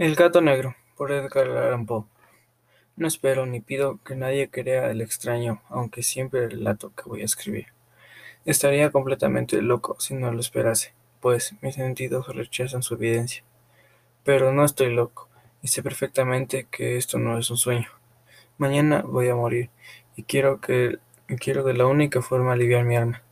El gato negro, por Edgar Allan Poe. No espero ni pido que nadie crea el extraño, aunque siempre el relato que voy a escribir. Estaría completamente loco si no lo esperase, pues mis sentidos rechazan su evidencia. Pero no estoy loco, y sé perfectamente que esto no es un sueño. Mañana voy a morir, y quiero que quiero de la única forma aliviar mi alma.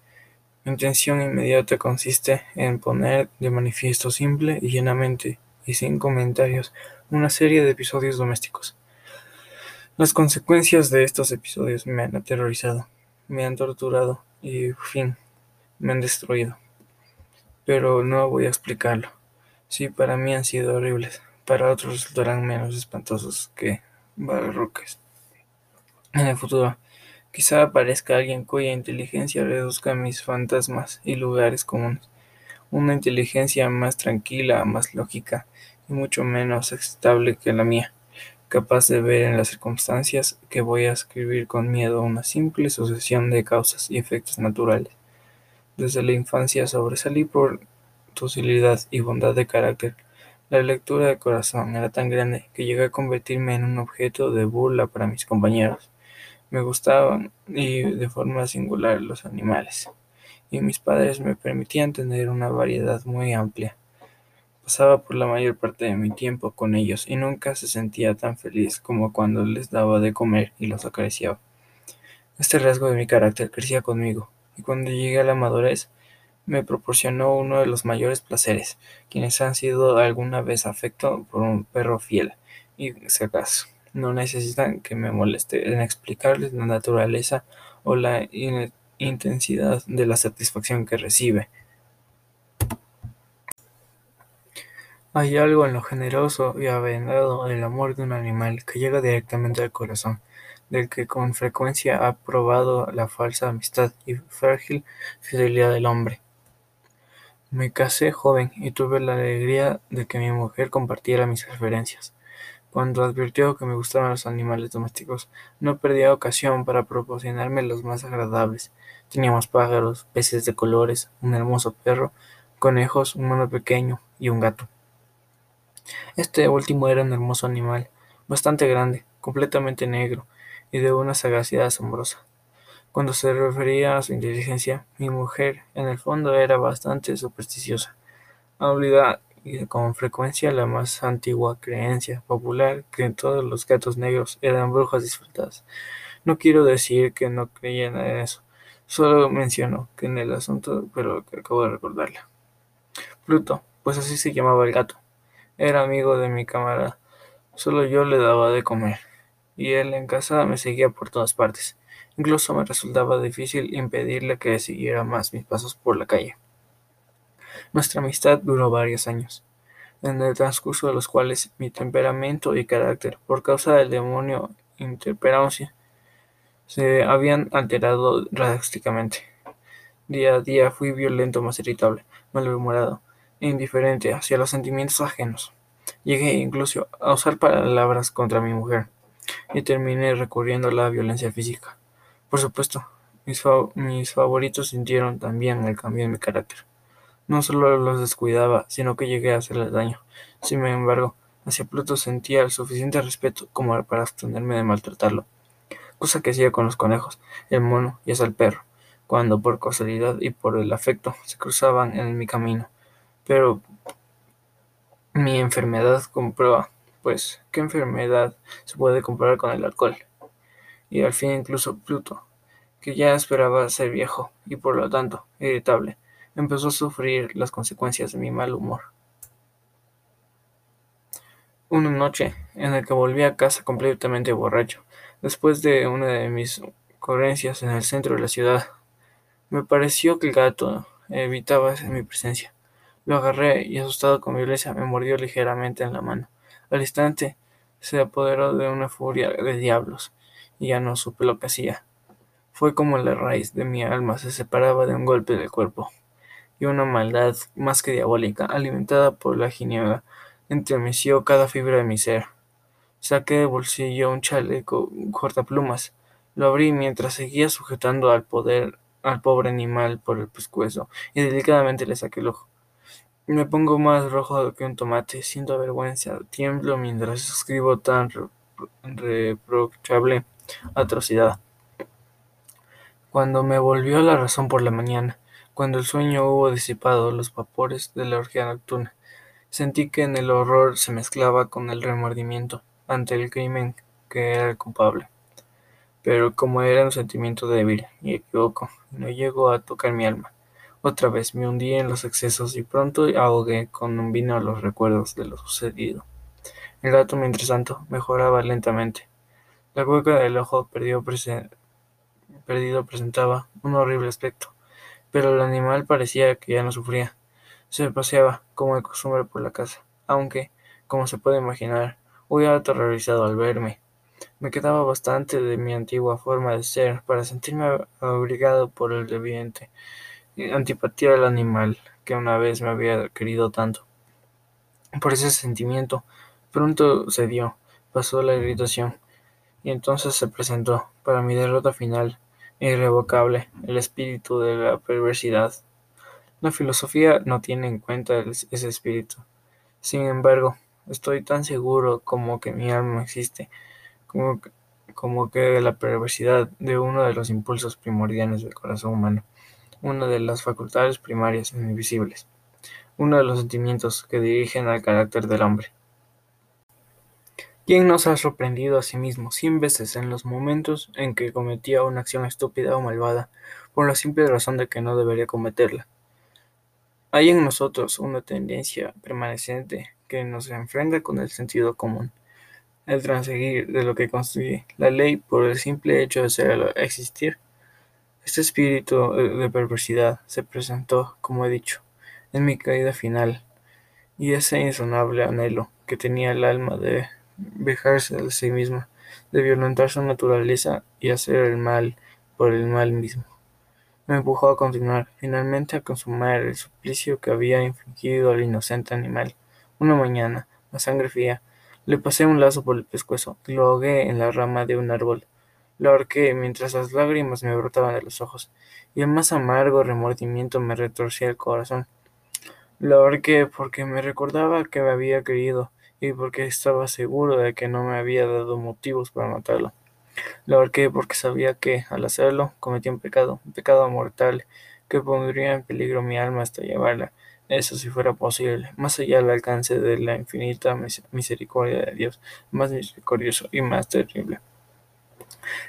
Mi intención inmediata consiste en poner de manifiesto simple y llenamente y sin comentarios una serie de episodios domésticos. Las consecuencias de estos episodios me han aterrorizado, me han torturado y, fin, me han destruido. Pero no voy a explicarlo. Si para mí han sido horribles, para otros resultarán menos espantosos que barroques. En el futuro, quizá aparezca alguien cuya inteligencia reduzca mis fantasmas y lugares comunes. Una inteligencia más tranquila, más lógica y mucho menos estable que la mía, capaz de ver en las circunstancias que voy a escribir con miedo una simple sucesión de causas y efectos naturales. Desde la infancia sobresalí por docilidad y bondad de carácter. La lectura de corazón era tan grande que llegué a convertirme en un objeto de burla para mis compañeros. Me gustaban, y de forma singular, los animales, y mis padres me permitían tener una variedad muy amplia. Pasaba por la mayor parte de mi tiempo con ellos y nunca se sentía tan feliz como cuando les daba de comer y los acariciaba. Este rasgo de mi carácter crecía conmigo, y cuando llegué a la madurez me proporcionó uno de los mayores placeres. Quienes han sido alguna vez afecto por un perro fiel y acaso no necesitan que me moleste en explicarles la naturaleza o la intensidad de la satisfacción que recibe. Hay algo en lo generoso y avendado del amor de un animal que llega directamente al corazón, del que con frecuencia ha probado la falsa amistad y frágil fidelidad del hombre. Me casé joven y tuve la alegría de que mi mujer compartiera mis preferencias. Cuando advirtió que me gustaban los animales domésticos, no perdía ocasión para proporcionarme los más agradables. Teníamos pájaros, peces de colores, un hermoso perro, conejos, un mono pequeño y un gato. Este último era un hermoso animal, bastante grande, completamente negro y de una sagacidad asombrosa. Cuando se refería a su inteligencia, mi mujer, en el fondo, era bastante supersticiosa, olvidada y con frecuencia la más antigua creencia popular que todos los gatos negros eran brujas disfrutadas. No quiero decir que no creían en eso, solo menciono que en el asunto, pero que acabo de recordarla. Pluto, pues así se llamaba el gato, era amigo de mi camarada. Solo yo le daba de comer, y él en casa me seguía por todas partes. Incluso me resultaba difícil impedirle que siguiera más mis pasos por la calle. Nuestra amistad duró varios años, en el transcurso de los cuales mi temperamento y carácter, por causa del demonio intemperancia, se habían alterado drásticamente. Día a día fui violento, más irritable, malhumorado, indiferente hacia los sentimientos ajenos. Llegué incluso a usar palabras contra mi mujer y terminé recurriendo a la violencia física. Por supuesto, mis, mis favoritos sintieron también el cambio en mi carácter. No solo los descuidaba, sino que llegué a hacerles daño. Sin embargo, hacia Pluto sentía el suficiente respeto como para abstenerme de maltratarlo, cosa que hacía con los conejos, el mono y hasta el perro, cuando por casualidad y por el afecto se cruzaban en mi camino. Pero mi enfermedad comprueba, pues, ¿qué enfermedad se puede comparar con el alcohol? Y al fin incluso Pluto, que ya esperaba ser viejo y por lo tanto irritable, empezó a sufrir las consecuencias de mi mal humor. Una noche en la que volví a casa completamente borracho, después de una de mis ocurrencias en el centro de la ciudad, me pareció que el gato evitaba mi presencia. Lo agarré y asustado con violencia me mordió ligeramente en la mano. Al instante se apoderó de una furia de diablos y ya no supe lo que hacía. Fue como la raíz de mi alma se separaba de un golpe del cuerpo, y una maldad más que diabólica, alimentada por la ginebra, entremeció cada fibra de mi ser. Saqué de bolsillo un chaleco cortaplumas, lo abrí mientras seguía sujetando al poder al pobre animal por el pescuezo y delicadamente le saqué el ojo. Me pongo más rojo que un tomate, siento vergüenza, tiemblo mientras escribo tan reprochable atrocidad. Cuando me volvió la razón por la mañana, cuando el sueño hubo disipado los vapores de la orgía nocturna, sentí que en el horror se mezclaba con el remordimiento ante el crimen que era el culpable. Pero como era un sentimiento débil y equivoco, no llegó a tocar mi alma. Otra vez me hundí en los excesos y pronto ahogué con un vino los recuerdos de lo sucedido. El gato, mientras tanto, mejoraba lentamente. La cueca del ojo perdido, perdido presentaba un horrible aspecto, pero el animal parecía que ya no sufría. Se paseaba, como de costumbre, por la casa, aunque, como se puede imaginar, hubiera aterrorizado al verme. Me quedaba bastante de mi antigua forma de ser para sentirme abrigado por el evidente antipatía al animal que una vez me había querido tanto. Por ese sentimiento, pronto se dio, pasó la irritación, y entonces se presentó, para mi derrota final irrevocable, el espíritu de la perversidad. La filosofía no tiene en cuenta ese espíritu. Sin embargo, estoy tan seguro como que mi alma existe, como como que la perversidad de uno de los impulsos primordiales del corazón humano una de las facultades primarias invisibles, uno de los sentimientos que dirigen al carácter del hombre. ¿Quién nos ha sorprendido a sí mismo cien veces en los momentos en que cometía una acción estúpida o malvada, por la simple razón de que no debería cometerla? Hay en nosotros una tendencia permanente que nos enfrenta con el sentido común, el transeguir de lo que constituye la ley por el simple hecho de ser existir este espíritu de perversidad se presentó, como he dicho, en mi caída final, y ese insonable anhelo que tenía el alma de vejarse de sí misma, de violentar su naturaleza y hacer el mal por el mal mismo, me empujó a continuar, finalmente a consumar el suplicio que había infligido al inocente animal. Una mañana, a sangre fría, le pasé un lazo por el pescuezo y lo ahogué en la rama de un árbol. Lo ahorqué mientras las lágrimas me brotaban de los ojos, y el más amargo remordimiento me retorcía el corazón. Lo ahorqué porque me recordaba que me había querido y porque estaba seguro de que no me había dado motivos para matarlo. Lo ahorqué porque sabía que, al hacerlo, cometía un pecado, un pecado mortal, que pondría en peligro mi alma hasta llevarla, eso si fuera posible, más allá del alcance de la infinita misericordia de Dios, más misericordioso y más terrible.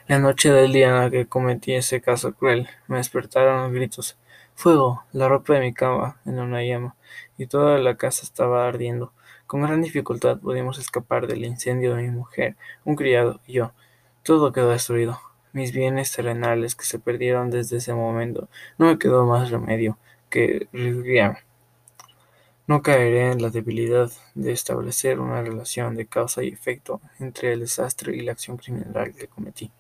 La noche del día en la que cometí ese caso cruel, me despertaron los gritos. Fuego, la ropa de mi cama en una llama, y toda la casa estaba ardiendo. Con gran dificultad pudimos escapar del incendio de mi mujer, un criado y yo. Todo quedó destruido. Mis bienes terrenales que se perdieron desde ese momento. No me quedó más remedio que refugiarme. No caeré en la debilidad de establecer una relación de causa y efecto entre el desastre y la acción criminal que cometí.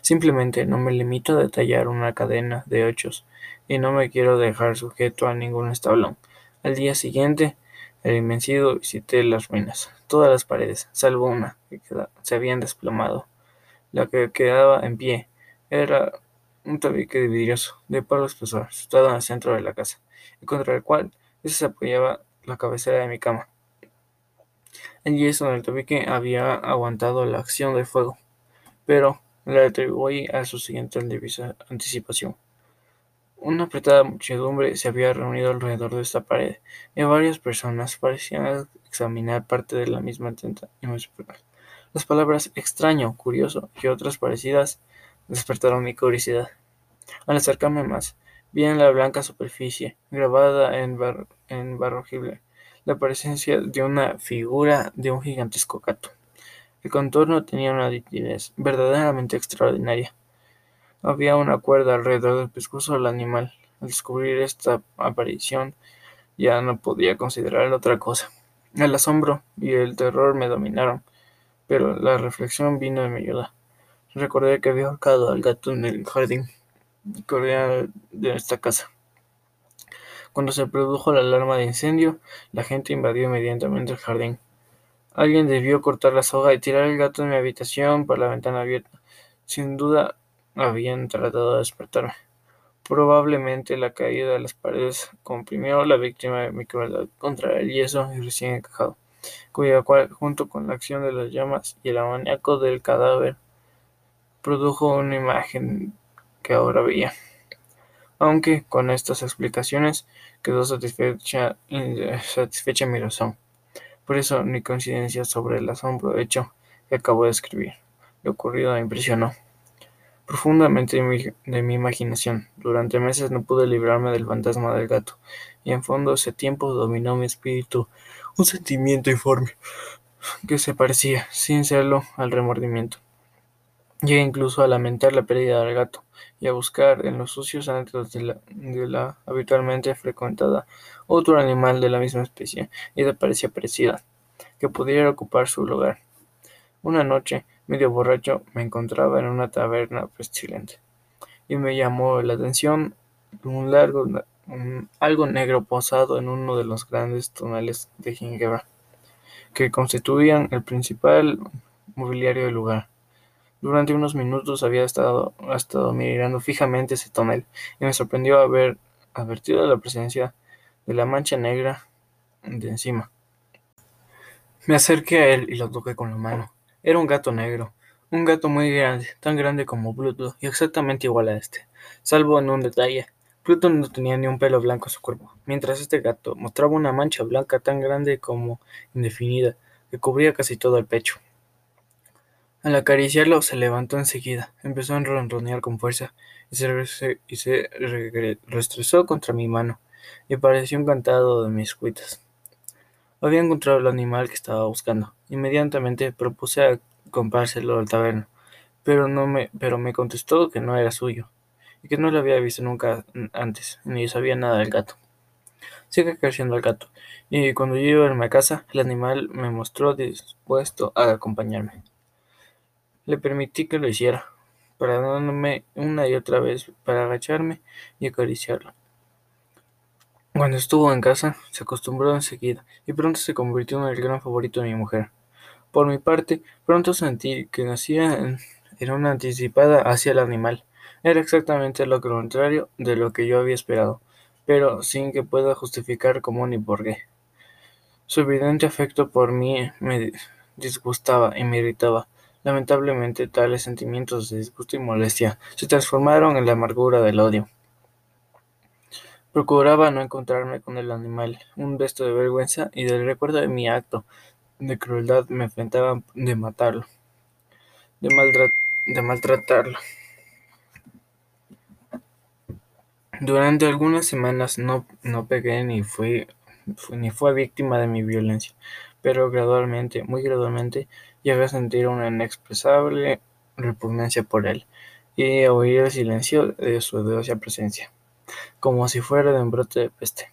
Simplemente no me limito a detallar una cadena de hechos y no me quiero dejar sujeto a ningún establón. Al día siguiente, el invencido visité las ruinas. Todas las paredes, salvo una, que se habían desplomado. La que quedaba en pie era un tabique de vidrioso, de palo espesor, situado en el centro de la casa, y contra el cual se apoyaba la cabecera de mi cama. El yeso del tabique había aguantado la acción del fuego, pero la atribuí a su siguiente anticipación. Una apretada muchedumbre se había reunido alrededor de esta pared, y varias personas parecían examinar parte de la misma atenta Las palabras extraño, curioso y otras parecidas despertaron mi curiosidad. Al acercarme más, Vi en la blanca superficie, grabada en, barrogible, la presencia de una figura de un gigantesco gato. El contorno tenía una nitidez verdaderamente extraordinaria. Había una cuerda alrededor del pescuezo del animal. Al descubrir esta aparición, ya no podía considerar otra cosa. El asombro y el terror me dominaron, pero la reflexión vino de mi ayuda. Recordé que había ahorcado al gato en el jardín cordial de esta casa. Cuando se produjo la alarma de incendio, la gente invadió inmediatamente el jardín. Alguien debió cortar la soga y tirar el gato de mi habitación por la ventana abierta. Sin duda habían tratado de despertarme. Probablemente la caída de las paredes comprimió la víctima de mi crueldad contra el yeso y recién encajado, cuya cual, junto con la acción de las llamas y el amoníaco del cadáver, produjo una imagen que ahora veía. Aunque con estas explicaciones quedó satisfecha, mi razón. Por eso, ni coincidencia sobre el asombro hecho que acabo de escribir. Lo ocurrido me impresionó profundamente de mi, imaginación. Durante meses no pude librarme del fantasma del gato, y en fondo ese tiempo dominó mi espíritu un sentimiento informe que se parecía, sin serlo, al remordimiento. Llegué incluso a lamentar la pérdida del gato y a buscar en los sucios antros de la, habitualmente frecuentada otro animal de la misma especie y de parecía parecida que pudiera ocupar su lugar. Una noche, medio borracho, me encontraba en una taberna pestilente y me llamó la atención un largo algo negro posado en uno de los grandes túneles de Gingebra que constituían el principal mobiliario del lugar. Durante unos minutos había estado, estado mirando fijamente ese tonel y me sorprendió haber advertido la presencia de la mancha negra de encima. Me acerqué a él y lo toqué con la mano. Era un gato negro, un gato muy grande, tan grande como Pluto y exactamente igual a este, salvo en un detalle. Pluto no tenía ni un pelo blanco en su cuerpo, mientras este gato mostraba una mancha blanca tan grande como indefinida, que cubría casi todo el pecho. Al acariciarlo se levantó enseguida, empezó a ronronear con fuerza y se, y se contra mi mano, y pareció encantado de mis cuitas. Había encontrado el animal que estaba buscando. Inmediatamente propuse comprárselo al taberno, pero, no me, pero me contestó que no era suyo, y que no lo había visto nunca antes, ni sabía nada del gato. Sigue creciendo el gato, y cuando yo iba a mi casa, el animal me mostró dispuesto a acompañarme. Le permití que lo hiciera, parándome una y otra vez para agacharme y acariciarlo. Cuando estuvo en casa, se acostumbró enseguida y pronto se convirtió en el gran favorito de mi mujer. Por mi parte, pronto sentí que nacía en, en una anticipada hacia el animal. Era exactamente lo contrario de lo que yo había esperado, pero sin que pueda justificar cómo ni por qué. Su evidente afecto por mí me disgustaba y me irritaba. Lamentablemente, tales sentimientos de disgusto y molestia se transformaron en la amargura del odio. Procuraba no encontrarme con el animal. Un resto de vergüenza y del recuerdo de mi acto de crueldad me enfrentaba de matarlo, de, maltratarlo. Durante algunas semanas no, no pegué ni fui, ni fue víctima de mi violencia, pero gradualmente, muy gradualmente, llegué a sentir una inexpresable repugnancia por él y a oír el silencio de su odiosa presencia, como si fuera de un brote de peste.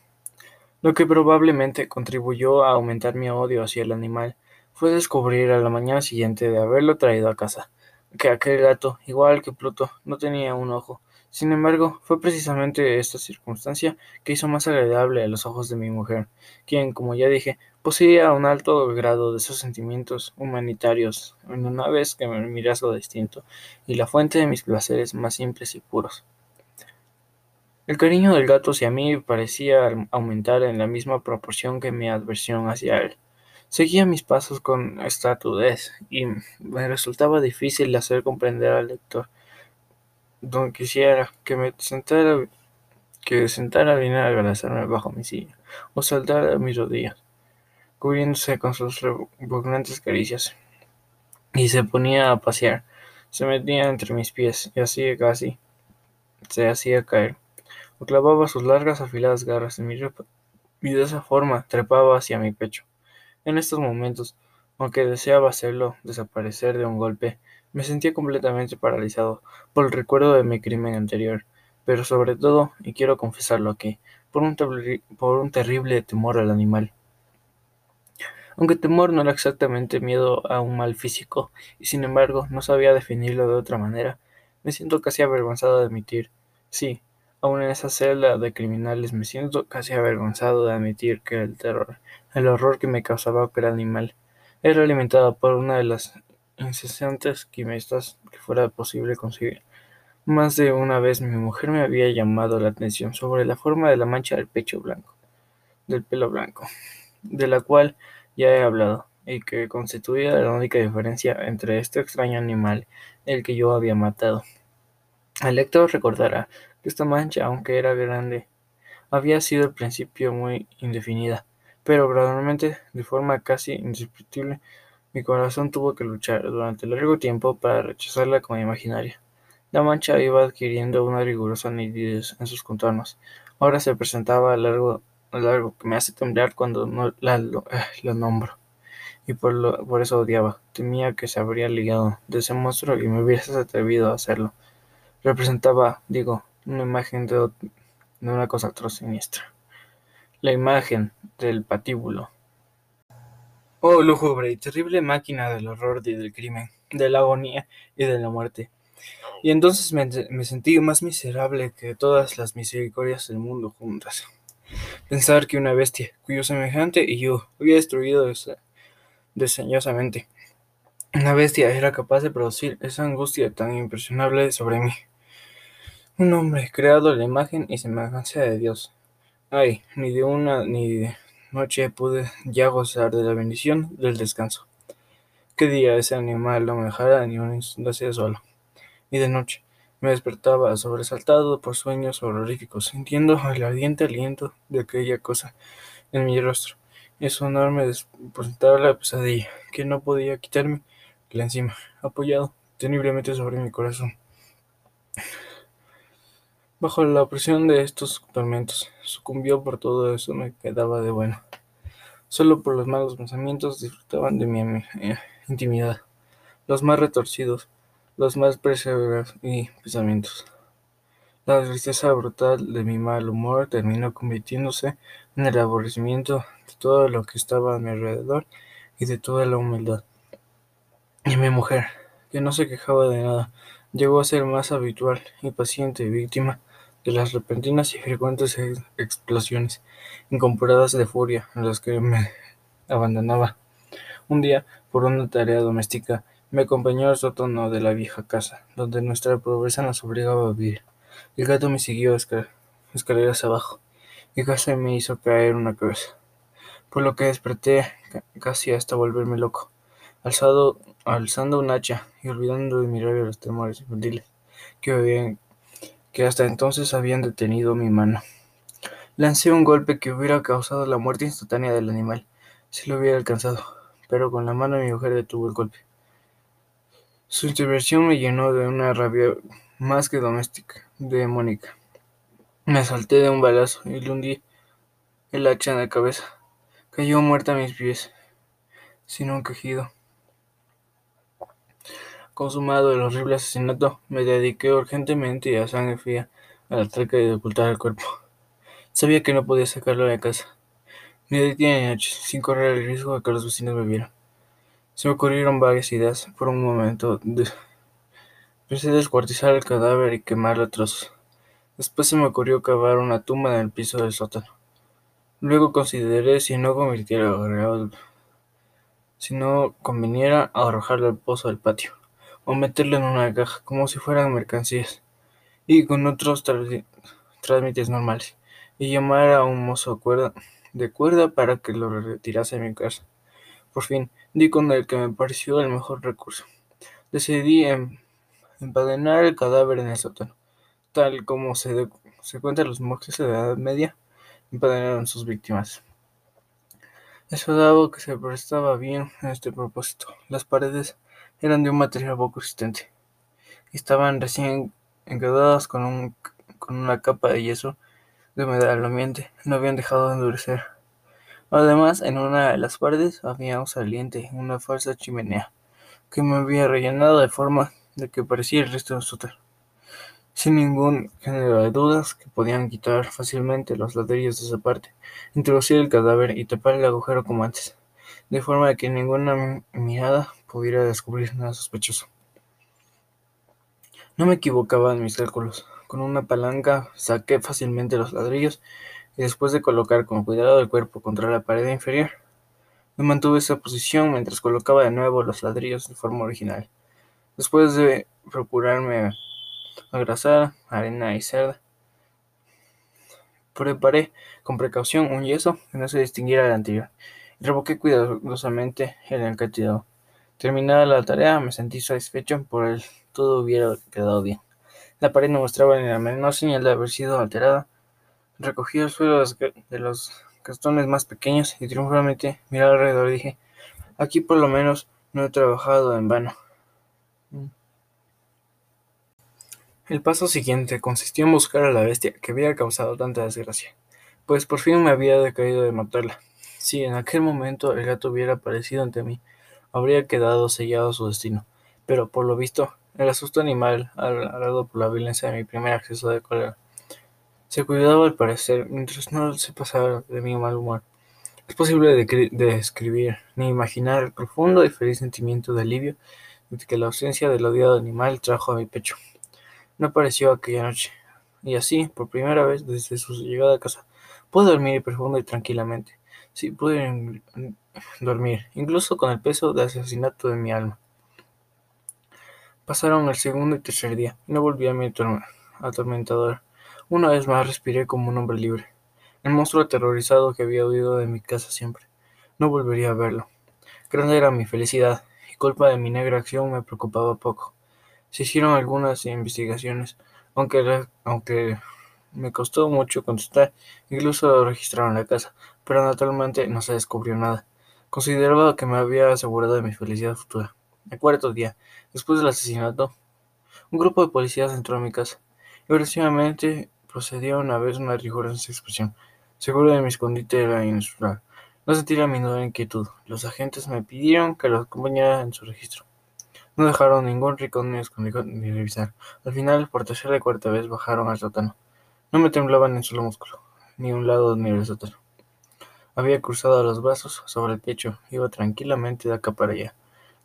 Lo que probablemente contribuyó a aumentar mi odio hacia el animal fue descubrir a la mañana siguiente de haberlo traído a casa, que aquel gato, igual que Pluto, no tenía un ojo, sin embargo, fue precisamente esta circunstancia que hizo más agradable a los ojos de mi mujer, quien, como ya dije, poseía un alto grado de esos sentimientos humanitarios, en una vez que mi rasgo distinto y la fuente de mis placeres más simples y puros. El cariño del gato hacia mí parecía aumentar en la misma proporción que mi adversión hacia él. Seguía mis pasos con estatudez y me resultaba difícil hacer comprender al lector. Donde quisiera que me sentara, que sentara bien a abrazarme bajo mi silla, o saltar a mis rodillas, cubriéndose con sus repugnantes caricias, y se ponía a pasear, se metía entre mis pies, y así casi se hacía caer, clavaba sus largas afiladas garras en mi ropa, y de esa forma trepaba hacia mi pecho. En estos momentos, aunque deseaba hacerlo desaparecer de un golpe, me sentía completamente paralizado por el recuerdo de mi crimen anterior, pero sobre todo, y quiero confesarlo aquí, por un, por un terrible temor al animal. Aunque temor no era exactamente miedo a un mal físico, y sin embargo no sabía definirlo de otra manera, me siento casi avergonzado de admitir, sí, aún en esa celda de criminales me siento casi avergonzado de admitir que el terror, el horror que me causaba aquel animal, era alimentado por una de las incesantes quimistas que fuera posible conseguir. Más de una vez mi mujer me había llamado la atención sobre la forma de la mancha del pecho blanco, del pelo blanco, de la cual ya he hablado, y que constituía la única diferencia entre este extraño animal el que yo había matado. El lector recordará esta mancha, aunque era grande, había sido al principio muy indefinida, pero gradualmente, de forma casi indescriptible, mi corazón tuvo que luchar durante largo tiempo para rechazarla como imaginaria. La mancha iba adquiriendo una rigurosa nitidez en sus contornos. Ahora se presentaba algo, largo que me hace temblar cuando no la, lo, eh, nombro. Y por, lo, por eso odiaba. Temía que se habría ligado de ese monstruo y me hubieses atrevido a hacerlo representaba, digo, una imagen de, una cosa atroz siniestra. La imagen del patíbulo. Oh, lúgubre y terrible máquina del horror y del crimen, de la agonía y de la muerte. Y entonces me, me, sentí más miserable que todas las misericordias del mundo juntas. Pensar que una bestia, cuyo semejante y yo había destruido deseñosamente, una bestia era capaz de producir esa angustia tan impresionable sobre mí. Un hombre creado a la imagen y semejanza de Dios. Ay, ni de una ni de noche pude ya gozar de la bendición del descanso. Qué día ese animal no me dejara ni un instante solo. Y de noche me despertaba sobresaltado por sueños horroríficos, sintiendo el ardiente aliento de aquella cosa en mi rostro y sonarme despertar la pesadilla que no podía quitarme la encima, apoyado teniblemente sobre mi corazón. Bajo la opresión de estos tormentos, sucumbió por todo eso me quedaba de bueno. Solo por los malos pensamientos disfrutaban de mi eh, intimidad, los más retorcidos, los más perseverantes y pensamientos. La tristeza brutal de mi mal humor terminó convirtiéndose en el aborrecimiento de todo lo que estaba a mi alrededor y de toda la humildad. Y mi mujer, que no se quejaba de nada, llegó a ser más habitual y paciente víctima de las repentinas y frecuentes explosiones incomparadas de furia en las que me abandonaba. Un día, por una tarea doméstica, me acompañó al sótano de la vieja casa, donde nuestra pobreza nos obligaba a vivir. El gato me siguió escaleras abajo, y casi me hizo caer una cabeza, por lo que desperté casi hasta volverme loco, alzado, alzando un hacha y olvidando de mirar los temores infantiles que habían que hasta entonces habían detenido mi mano. Lancé un golpe que hubiera causado la muerte instantánea del animal, si lo hubiera alcanzado, pero con la mano de mi mujer detuvo el golpe. Su intervención me llenó de una rabia más que doméstica, demónica. Me salté de un balazo y le hundí el hacha en la cabeza. Cayó muerta a mis pies, sin un quejido. Consumado el horrible asesinato, me dediqué urgentemente a sangre fría a la traca de ocultar el cuerpo. Sabía que no podía sacarlo de casa, de ni noche, sin correr el riesgo de que los vecinos me vieran. Se me ocurrieron varias ideas. Por un momento, pensé descuartizar el cadáver y quemarlo a trozos. Después se me ocurrió cavar una tumba en el piso del sótano. Luego consideré si no si no conveniera arrojarlo al pozo del patio o meterlo en una caja como si fueran mercancías y con otros trámites normales y llamar a un mozo de cuerda para que lo retirase de mi casa. Por fin, di con el que me pareció el mejor recurso. Decidí empadenar el cadáver en el sótano, tal como se, se cuenta los monjes de la Edad Media empadenaron sus víctimas. Eso daba que se prestaba bien a este propósito. Las paredes eran de un material poco resistente estaban recién enquedadas con, un, con una capa de yeso de humedad al ambiente, no habían dejado de endurecer. Además, en una de las paredes había un saliente, una falsa chimenea, que me había rellenado de forma de que parecía el resto del sótano. Sin ningún género de dudas que podían quitar fácilmente los ladrillos de esa parte, introducir el cadáver y tapar el agujero como antes, de forma que ninguna mirada pudiera descubrir nada sospechoso. No me equivocaba en mis cálculos. Con una palanca saqué fácilmente los ladrillos y después de colocar con cuidado el cuerpo contra la pared inferior, me mantuve esa posición mientras colocaba de nuevo los ladrillos de forma original. Después de procurarme grasada, arena y cerda. Preparé con precaución un yeso que no se distinguiera del anterior revoqué cuidadosamente el encantidor. Terminada la tarea, me sentí satisfecho por el todo hubiera quedado bien. La pared no mostraba ni la menor señal de haber sido alterada. Recogí el suelo de los castones más pequeños y triunfalmente miré alrededor dije, aquí por lo menos no he trabajado en vano. El paso siguiente consistió en buscar a la bestia que había causado tanta desgracia, pues por fin me había decaído de matarla. Si en aquel momento el gato hubiera aparecido ante mí, habría quedado sellado su destino, pero por lo visto, el asusto animal, alargado por la violencia de mi primer acceso de cólera, se cuidaba al parecer mientras no se pasara de mi mal humor. Es posible describir ni imaginar el profundo y feliz sentimiento de alivio que la ausencia del odiado animal trajo a mi pecho. No apareció aquella noche, y así, por primera vez desde su llegada a casa, pude dormir profundo y tranquilamente. Sí, pude dormir, incluso con el peso del asesinato de mi alma. Pasaron el segundo y tercer día, y no volví a mi atormentador. Una vez más respiré como un hombre libre. El monstruo aterrorizado que había huido de mi casa siempre. No volvería a verlo. Grande era mi felicidad, y culpa de mi negra acción me preocupaba poco. Se hicieron algunas investigaciones, aunque, aunque me costó mucho contestar, incluso registraron la casa, pero naturalmente no se descubrió nada. Consideraba que me había asegurado de mi felicidad futura. El cuarto día, después del asesinato, un grupo de policías entró a mi casa y progresivamente procedió una vez una rigurosa expresión. Seguro de mi escondite era inusual. No sentí la menor inquietud. Los agentes me pidieron que los acompañara en su registro. No dejaron ningún rincón ni escondido ni revisar. Al final, por tercera y cuarta vez, bajaron al sótano. No me temblaba ni un solo músculo, ni un lado ni el sótano. Había cruzado los brazos sobre el pecho, iba tranquilamente de acá para allá.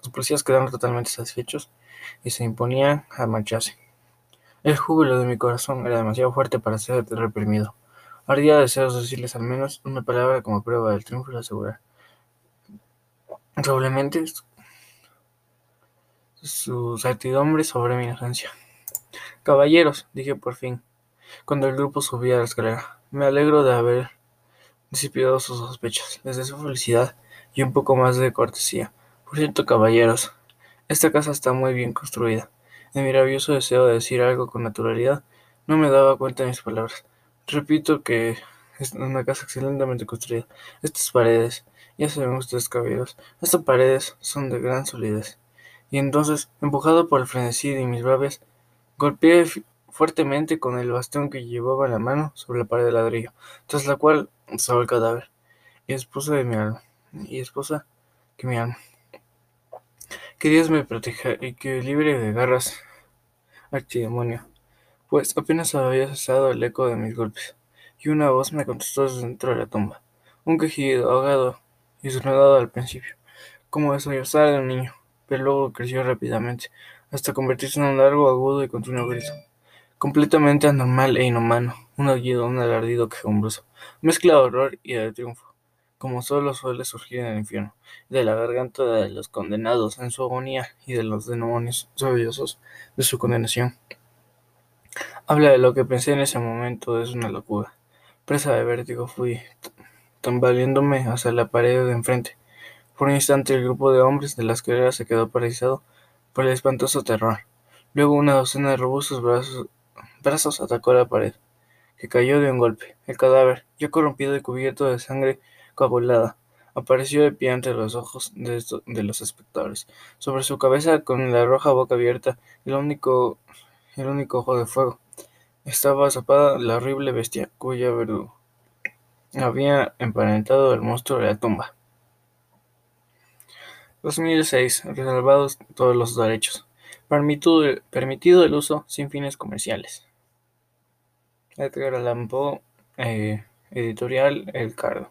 Los policías quedaron totalmente satisfechos y se imponían a marcharse. El júbilo de mi corazón era demasiado fuerte para ser reprimido. Ardía deseos decirles al menos una palabra como prueba del triunfo y la asegurar. Probablemente su certidumbre sobre mi inocencia. Caballeros, dije por fin, cuando el grupo subía a la escalera, me alegro de haber disipado sus sospechas. Les deseo felicidad y un poco más de cortesía. Por cierto, caballeros, esta casa está muy bien construida. En mi rabioso deseo de decir algo con naturalidad, no me daba cuenta de mis palabras. Repito que es una casa excelentemente construida. Estas paredes, ya saben ustedes, caballeros, estas paredes son de gran solidez. Y entonces, empujado por el frenesí de mis braves, golpeé fuertemente con el bastón que llevaba en la mano sobre la pared de ladrillo, tras la cual estaba el cadáver, y esposa de mi alma, y esposa que mi alma. Que Dios me proteja y que libre de garras archidemonio, pues apenas había cesado el eco de mis golpes, y una voz me contestó desde dentro de la tumba, un quejido ahogado y sonado al principio, como de sollozar de un niño pero luego creció rápidamente, hasta convertirse en un largo, agudo y continuo grito. Completamente anormal e inhumano, un aullido, un alardido quejumbroso, mezcla de horror y de triunfo, como solo suele surgir en el infierno, de la garganta de los condenados en su agonía y de los demonios sollozos de su condenación. Habla de lo que pensé en ese momento, es una locura. Presa de vértigo fui, tambaleándome hacia la pared de enfrente. Por un instante el grupo de hombres de la escalera se quedó paralizado por el espantoso terror. Luego una docena de robustos brazos, atacó la pared, que cayó de un golpe. El cadáver, ya corrompido y cubierto de sangre coagulada, apareció de pie ante los ojos de, los espectadores. Sobre su cabeza, con la roja boca abierta el único, el único ojo de fuego, estaba zapada la horrible bestia cuya verdugo había emparentado el monstruo de la tumba. 2006. Reservados todos los derechos. Permitido, el uso sin fines comerciales. Edgar Allan eh, editorial El Cardo.